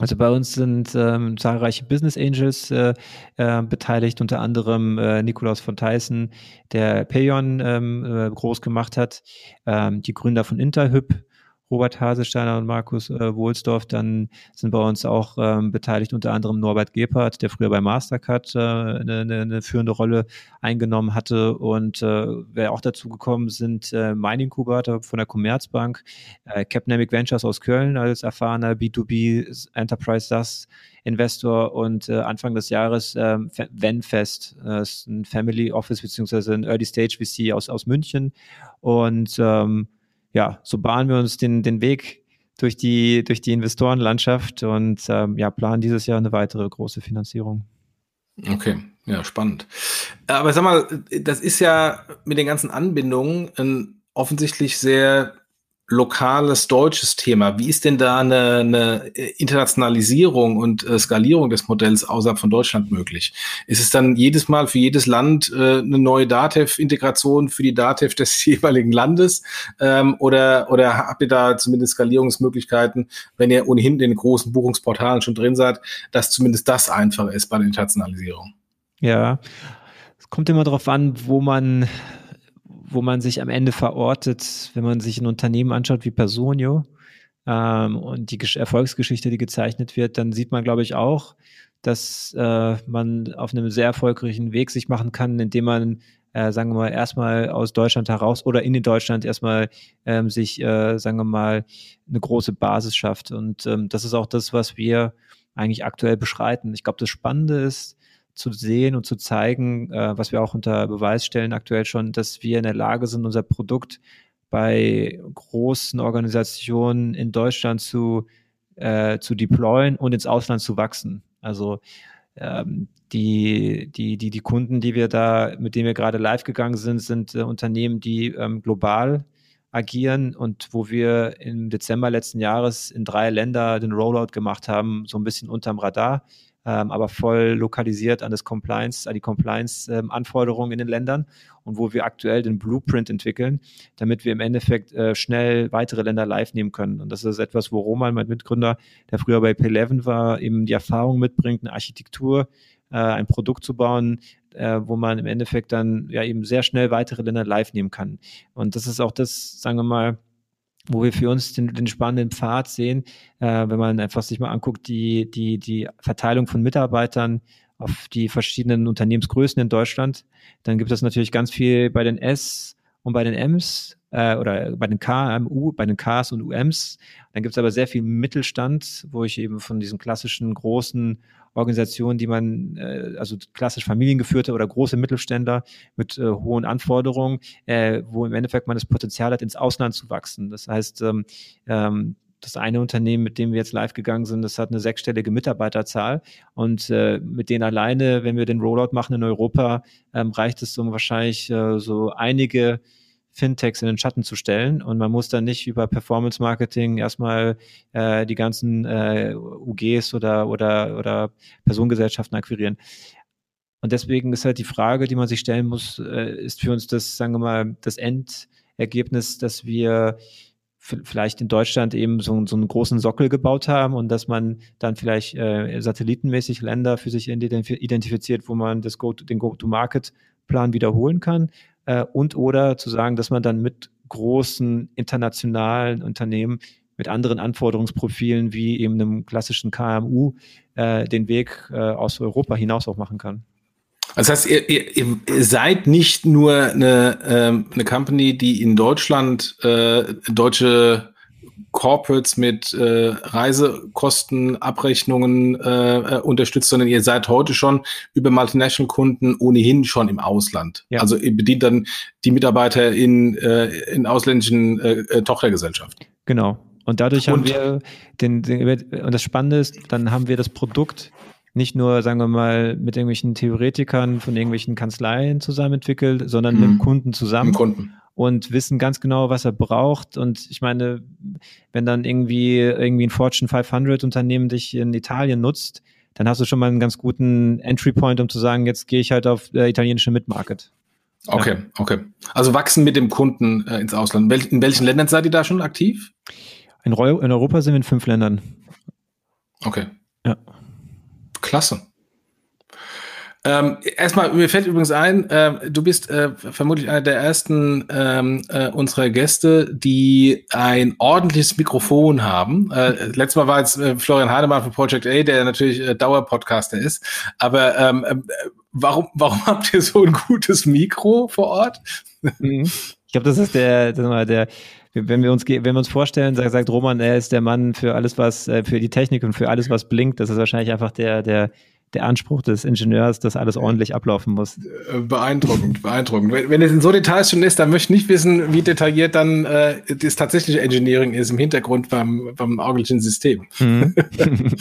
S1: Also bei uns sind ähm, zahlreiche Business Angels äh, äh, beteiligt, unter anderem äh, Nikolaus von Tyson, der Payon ähm, äh, groß gemacht hat, ähm, die Gründer von Interhyp, Robert Hasesteiner und Markus äh, Wohlsdorf. Dann sind bei uns auch ähm, beteiligt unter anderem Norbert Gebhardt, der früher bei Mastercard äh, eine, eine, führende Rolle eingenommen hatte. Und äh, wer auch dazu gekommen sind, äh, Mein Inkubator von der Commerzbank, äh, Capnamic Ventures aus Köln als erfahrener B2B Enterprise SaaS Investor und äh, Anfang des Jahres ähm, Venfest, äh, ist ein Family Office beziehungsweise ein Early Stage VC aus, aus München. Und ähm, ja, so bahnen wir uns den, den Weg durch die, durch die Investorenlandschaft und ähm, ja, planen dieses Jahr eine weitere große Finanzierung.
S3: Okay, ja, spannend. Aber sag mal, das ist ja mit den ganzen Anbindungen ein offensichtlich sehr lokales deutsches Thema. Wie ist denn da eine, eine Internationalisierung und äh, Skalierung des Modells außerhalb von Deutschland möglich? Ist es dann jedes Mal für jedes Land äh, eine neue Datev-Integration für die Datev des jeweiligen Landes? Ähm, oder, oder habt ihr da zumindest Skalierungsmöglichkeiten, wenn ihr ohnehin in den großen Buchungsportalen schon drin seid, dass zumindest das einfacher ist bei der Internationalisierung?
S1: Ja, es kommt immer darauf an, wo man wo man sich am Ende verortet, wenn man sich ein Unternehmen anschaut wie Personio ähm, und die Gesch Erfolgsgeschichte, die gezeichnet wird, dann sieht man, glaube ich, auch, dass äh, man auf einem sehr erfolgreichen Weg sich machen kann, indem man äh, sagen wir mal, erstmal aus Deutschland heraus oder in Deutschland erstmal ähm, sich, äh, sagen wir mal, eine große Basis schafft. Und ähm, das ist auch das, was wir eigentlich aktuell beschreiten. Ich glaube, das Spannende ist, zu sehen und zu zeigen, äh, was wir auch unter Beweis stellen aktuell schon, dass wir in der Lage sind, unser Produkt bei großen Organisationen in Deutschland zu, äh, zu deployen und ins Ausland zu wachsen. Also ähm, die, die, die, die Kunden, die wir da, mit denen wir gerade live gegangen sind, sind äh, Unternehmen, die ähm, global agieren und wo wir im Dezember letzten Jahres in drei Länder den Rollout gemacht haben, so ein bisschen unterm Radar ähm, aber voll lokalisiert an das Compliance, an die Compliance-Anforderungen ähm, in den Ländern und wo wir aktuell den Blueprint entwickeln, damit wir im Endeffekt äh, schnell weitere Länder live nehmen können. Und das ist etwas, wo Roman, mein Mitgründer, der früher bei P11 war, eben die Erfahrung mitbringt, eine Architektur, äh, ein Produkt zu bauen, äh, wo man im Endeffekt dann ja eben sehr schnell weitere Länder live nehmen kann. Und das ist auch das, sagen wir mal, wo wir für uns den, den spannenden Pfad sehen, äh, wenn man einfach sich mal anguckt, die, die, die Verteilung von Mitarbeitern auf die verschiedenen Unternehmensgrößen in Deutschland, dann gibt es natürlich ganz viel bei den S und bei den Ms äh, oder bei den KMU, bei den Ks und UMs. Dann gibt es aber sehr viel Mittelstand, wo ich eben von diesen klassischen großen Organisationen, die man, äh, also klassisch familiengeführte oder große Mittelständler mit äh, hohen Anforderungen, äh, wo im Endeffekt man das Potenzial hat, ins Ausland zu wachsen. Das heißt, ähm, ähm, das eine Unternehmen, mit dem wir jetzt live gegangen sind, das hat eine sechsstellige Mitarbeiterzahl und äh, mit denen alleine, wenn wir den Rollout machen in Europa, ähm, reicht es um wahrscheinlich äh, so einige Fintechs in den Schatten zu stellen und man muss dann nicht über Performance Marketing erstmal äh, die ganzen äh, UGs oder, oder, oder Personengesellschaften akquirieren. Und deswegen ist halt die Frage, die man sich stellen muss, äh, ist für uns das, sagen wir mal, das Endergebnis, dass wir vielleicht in Deutschland eben so, so einen großen Sockel gebaut haben und dass man dann vielleicht äh, satellitenmäßig Länder für sich identifiziert, wo man das Go den Go-to-Market-Plan wiederholen kann äh, und oder zu sagen, dass man dann mit großen internationalen Unternehmen mit anderen Anforderungsprofilen wie eben einem klassischen KMU äh, den Weg äh, aus Europa hinaus auch machen kann.
S3: Das heißt, ihr, ihr, ihr seid nicht nur eine, ähm, eine Company, die in Deutschland äh, deutsche Corporates mit äh, Reisekostenabrechnungen äh, äh, unterstützt, sondern ihr seid heute schon über Multinational-Kunden ohnehin schon im Ausland. Ja. Also ihr bedient dann die Mitarbeiter in, äh, in ausländischen äh, äh Tochtergesellschaften.
S1: Genau. Und dadurch haben und, wir den, den, und das Spannende ist, dann haben wir das Produkt nicht nur, sagen wir mal, mit irgendwelchen Theoretikern von irgendwelchen Kanzleien zusammen entwickelt, sondern mit dem mhm. Kunden zusammen. Mit Kunden und wissen ganz genau, was er braucht. Und ich meine, wenn dann irgendwie, irgendwie ein Fortune 500 Unternehmen dich in Italien nutzt, dann hast du schon mal einen ganz guten Entry Point, um zu sagen, jetzt gehe ich halt auf äh, italienische Mid-Market.
S3: Okay, ja. okay. Also wachsen mit dem Kunden äh, ins Ausland. In welchen Ländern seid ihr da schon aktiv?
S1: In, in Europa sind wir in fünf Ländern.
S3: Okay. Ja. Klasse. Ähm, erstmal, mir fällt übrigens ein, äh, du bist äh, vermutlich einer der ersten ähm, äh, unserer Gäste, die ein ordentliches Mikrofon haben. Äh, letztes Mal war jetzt äh, Florian Heidemann von Project A, der natürlich äh, Dauerpodcaster ist. Aber ähm, äh, warum, warum habt ihr so ein gutes Mikro vor Ort?
S1: Mhm. Ich glaube, das ist der, der, der wenn wir uns, wenn wir uns vorstellen, sagt, sagt Roman, er ist der Mann für alles, was, für die Technik und für alles, was blinkt. Das ist wahrscheinlich einfach der, der, der Anspruch des Ingenieurs, dass alles ordentlich ablaufen muss.
S3: Äh, beeindruckend, beeindruckend. Wenn, wenn es in so Details schon ist, dann möchte ich nicht wissen, wie detailliert dann äh, das tatsächliche Engineering ist im Hintergrund beim, beim augenlichen System. Mhm.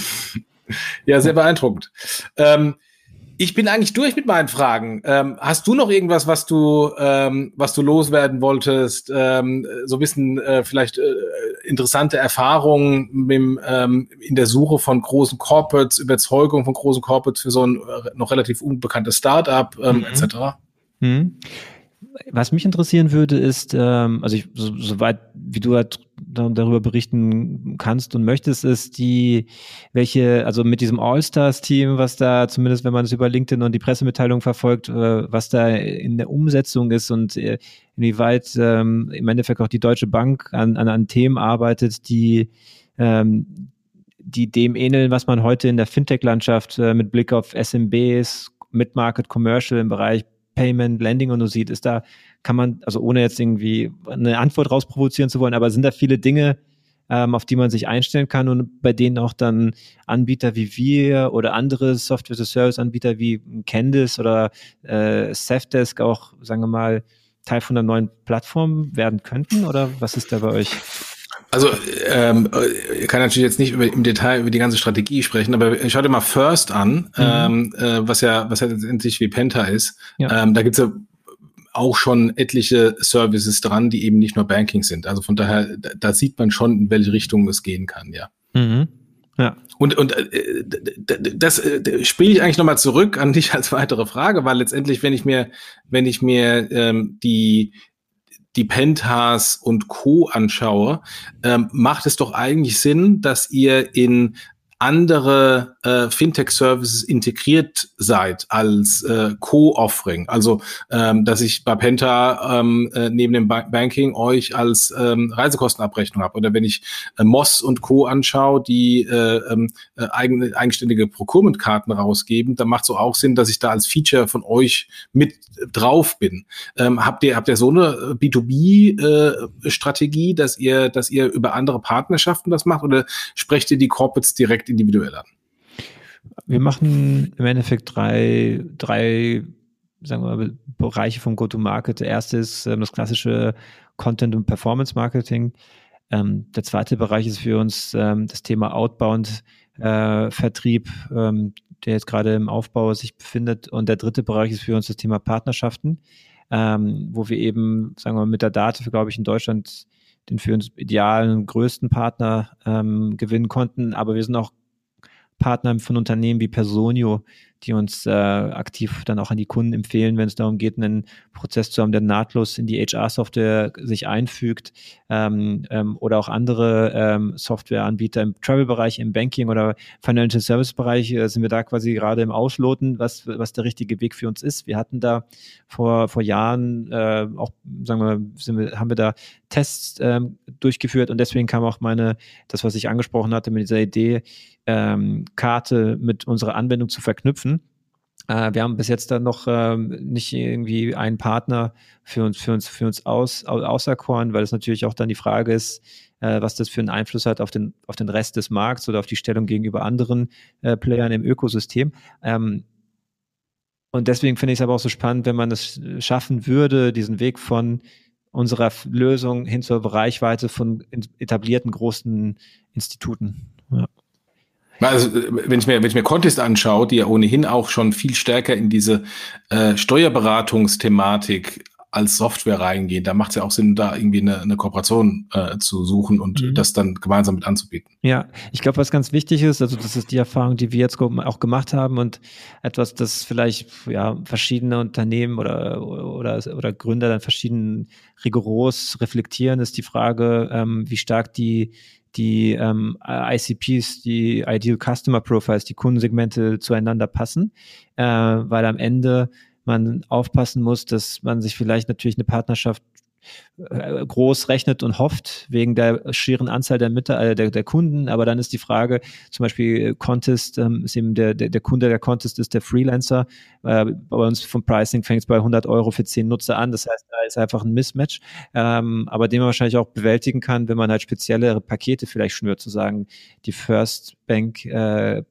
S3: ja, sehr beeindruckend. Ähm, Ich bin eigentlich durch mit meinen Fragen. Ähm, hast du noch irgendwas, was du, ähm, was du loswerden wolltest? Ähm, so ein bisschen äh, vielleicht äh, interessante Erfahrungen mit, ähm, in der Suche von großen Corporates, Überzeugung von großen Corporates für so ein äh, noch relativ unbekanntes Startup ähm, mhm. etc. Mhm
S1: was mich interessieren würde, ist, ähm, also ich, so, soweit wie du halt darüber berichten kannst und möchtest, ist die, welche, also mit diesem All-Stars-Team, was da zumindest, wenn man es über LinkedIn und die Pressemitteilung verfolgt, äh, was da in der Umsetzung ist und äh, inwieweit ähm, im Endeffekt auch die Deutsche Bank an, an, an Themen arbeitet, die ähm, die dem ähneln, was man heute in der Fintech-Landschaft äh, mit Blick auf SMBs, Mid-Market Commercial im Bereich Payment, Landing und so sieht, ist da, kann man, also ohne jetzt irgendwie eine Antwort rausprovozieren zu wollen, aber sind da viele Dinge, ähm, auf die man sich einstellen kann und bei denen auch dann Anbieter wie wir oder andere Software-as-a-Service-Anbieter wie Candice oder äh, Safdesk auch, sagen wir mal, Teil von der neuen Plattform werden könnten? Oder was ist da bei euch?
S3: Also ähm, ich kann natürlich jetzt nicht über, im Detail über die ganze Strategie sprechen, aber schau dir mal First an, mhm. ähm, äh, was ja was ja letztendlich wie Penta ist. Ja. Ähm, da gibt's ja auch schon etliche Services dran, die eben nicht nur Banking sind. Also von daher, da, da sieht man schon, in welche Richtung es gehen kann, ja. Mhm. Ja. Und, und äh, das äh, spiele ich eigentlich nochmal zurück an dich als weitere Frage, weil letztendlich, wenn ich mir, wenn ich mir ähm, die die Pentas und Co. anschaue, ähm, macht es doch eigentlich Sinn, dass ihr in andere äh, Fintech-Services integriert seid als äh, Co-Offering. Also, ähm, dass ich bei Penta ähm, äh, neben dem ba Banking euch als ähm, Reisekostenabrechnung habe. Oder wenn ich äh, Moss und Co. anschaue, die äh, ähm, äh, eigen, eigenständige Procurement-Karten rausgeben, dann macht es auch Sinn, dass ich da als Feature von euch mit drauf bin. Ähm, habt ihr habt ihr so eine B2B-Strategie, äh, dass ihr dass ihr über andere Partnerschaften das macht oder sprecht ihr die Corporates direkt individuell an?
S1: Wir machen im Endeffekt drei, drei sagen wir mal, Bereiche vom Go-to-Market. Der erste ist ähm, das klassische Content- und Performance-Marketing. Ähm, der zweite Bereich ist für uns ähm, das Thema Outbound-Vertrieb, äh, ähm, der jetzt gerade im Aufbau sich befindet. Und der dritte Bereich ist für uns das Thema Partnerschaften, ähm, wo wir eben, sagen wir mal, mit der Date, glaube ich, in Deutschland den für uns idealen größten Partner ähm, gewinnen konnten. Aber wir sind auch Partner von Unternehmen wie Personio, die uns äh, aktiv dann auch an die Kunden empfehlen, wenn es darum geht, einen Prozess zu haben, der nahtlos in die HR-Software sich einfügt ähm, ähm, oder auch andere ähm, Softwareanbieter im Travel-Bereich, im Banking oder Financial Service-Bereich äh, sind wir da quasi gerade im Ausloten, was, was der richtige Weg für uns ist. Wir hatten da vor, vor Jahren äh, auch, sagen wir, sind wir, haben wir da Tests ähm, durchgeführt und deswegen kam auch meine, das, was ich angesprochen hatte mit dieser Idee, ähm, Karte mit unserer Anwendung zu verknüpfen. Äh, wir haben bis jetzt dann noch ähm, nicht irgendwie einen Partner für uns, für uns, für uns aus, auserkoren, weil es natürlich auch dann die Frage ist, äh, was das für einen Einfluss hat auf den, auf den Rest des Markts oder auf die Stellung gegenüber anderen äh, Playern im Ökosystem. Ähm, und deswegen finde ich es aber auch so spannend, wenn man es schaffen würde, diesen Weg von unserer Lösung hin zur Reichweite von etablierten großen Instituten. Ja.
S3: Also, wenn ich mir, wenn ich mir Contest anschaue, die ja ohnehin auch schon viel stärker in diese äh, Steuerberatungsthematik als Software reingehen, da macht es ja auch Sinn, da irgendwie eine, eine Kooperation äh, zu suchen und mhm. das dann gemeinsam mit anzubieten.
S1: Ja, ich glaube, was ganz wichtig ist, also das ist die Erfahrung, die wir jetzt auch gemacht haben und etwas, das vielleicht ja verschiedene Unternehmen oder oder oder Gründer dann verschieden rigoros reflektieren, ist die Frage, ähm, wie stark die die ähm, ICPs, die Ideal Customer Profiles, die Kundensegmente zueinander passen, äh, weil am Ende man aufpassen muss, dass man sich vielleicht natürlich eine Partnerschaft groß rechnet und hofft, wegen der schieren Anzahl der, Mitte, äh, der, der Kunden. Aber dann ist die Frage, zum Beispiel Contest ähm, ist eben der, der, der Kunde der Contest ist der Freelancer. Äh, bei uns vom Pricing fängt es bei 100 Euro für 10 Nutzer an. Das heißt, da ist einfach ein Mismatch, ähm, aber den man wahrscheinlich auch bewältigen kann, wenn man halt spezielle Pakete vielleicht schnürt, zu sagen, die First Bank äh,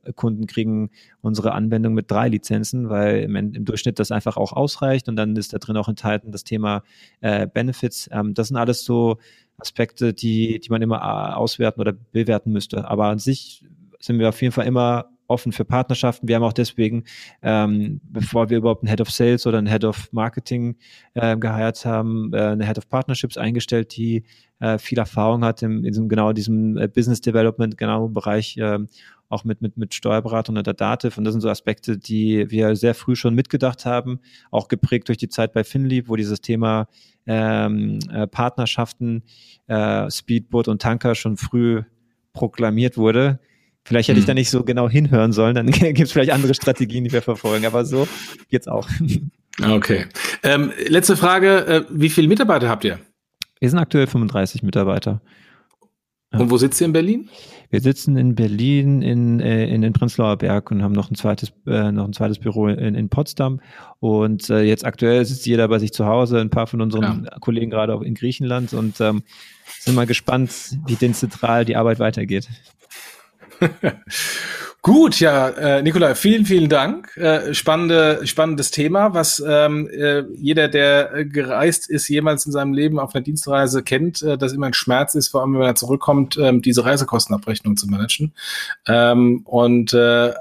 S1: kriegen unsere Anwendung mit drei Lizenzen, weil im, im, Durchschnitt das einfach auch ausreicht und dann ist da drin auch enthalten das Thema äh, Benefits. Ähm, das sind alles so Aspekte, die, die man immer äh, auswerten oder bewerten müsste. Aber an sich sind wir auf jeden Fall immer offen für Partnerschaften. Wir haben auch deswegen, ähm, bevor wir überhaupt einen Head of Sales oder einen Head of Marketing äh, geheiert haben, äh, eine Head of Partnerships eingestellt, die äh, viel Erfahrung hat in, in diesem, genau diesem äh, Business Development, genau im Bereich äh, auch mit, mit, mit Steuerberatung und der Dativ. Und das sind so Aspekte, die wir sehr früh schon mitgedacht haben, auch geprägt durch die Zeit bei Finlieb, wo dieses Thema ähm, äh, Partnerschaften, äh, Speedboot und Tanker schon früh proklamiert wurde. Vielleicht hätte hm. ich da nicht so genau hinhören sollen, dann gibt es vielleicht andere Strategien, die wir verfolgen, aber so geht's auch.
S3: Okay. Ähm, letzte Frage, äh, wie viele Mitarbeiter habt ihr?
S1: Wir sind aktuell 35 Mitarbeiter.
S3: Und wo sitzt ihr in Berlin?
S1: Wir sitzen in Berlin in, äh, in den Prenzlauer Berg und haben noch ein zweites, äh, noch ein zweites Büro in, in Potsdam. Und äh, jetzt aktuell sitzt jeder bei sich zu Hause, ein paar von unseren ja. Kollegen gerade auch in Griechenland und ähm, sind mal gespannt, wie dezentral die Arbeit weitergeht.
S3: Gut, ja, äh, Nikolai, vielen, vielen Dank. Äh, spannende, spannendes Thema, was ähm, äh, jeder, der gereist ist, jemals in seinem Leben auf einer Dienstreise kennt, äh, dass immer ein Schmerz ist, vor allem wenn er zurückkommt, äh, diese Reisekostenabrechnung zu managen. Ähm, und äh,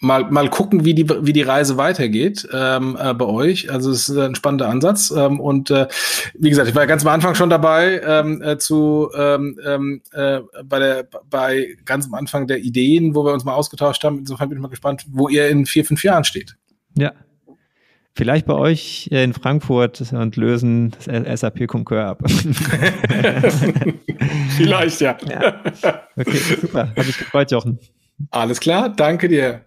S3: mal, mal gucken, wie die, wie die Reise weitergeht ähm, äh, bei euch. Also es ist ein spannender Ansatz. Ähm, und äh, wie gesagt, ich war ganz am Anfang schon dabei ähm, äh, zu ähm, ähm, äh, bei der bei ganz am Anfang der Ideen, wo wir uns mal ausgetauscht haben. Insofern bin ich mal gespannt, wo ihr in vier, fünf Jahren steht.
S1: Ja. Vielleicht bei euch in Frankfurt und lösen das SAP Concur ab.
S3: Vielleicht, ja. ja.
S1: Okay, super. Hat mich gefreut, Jochen.
S3: Alles klar, danke dir.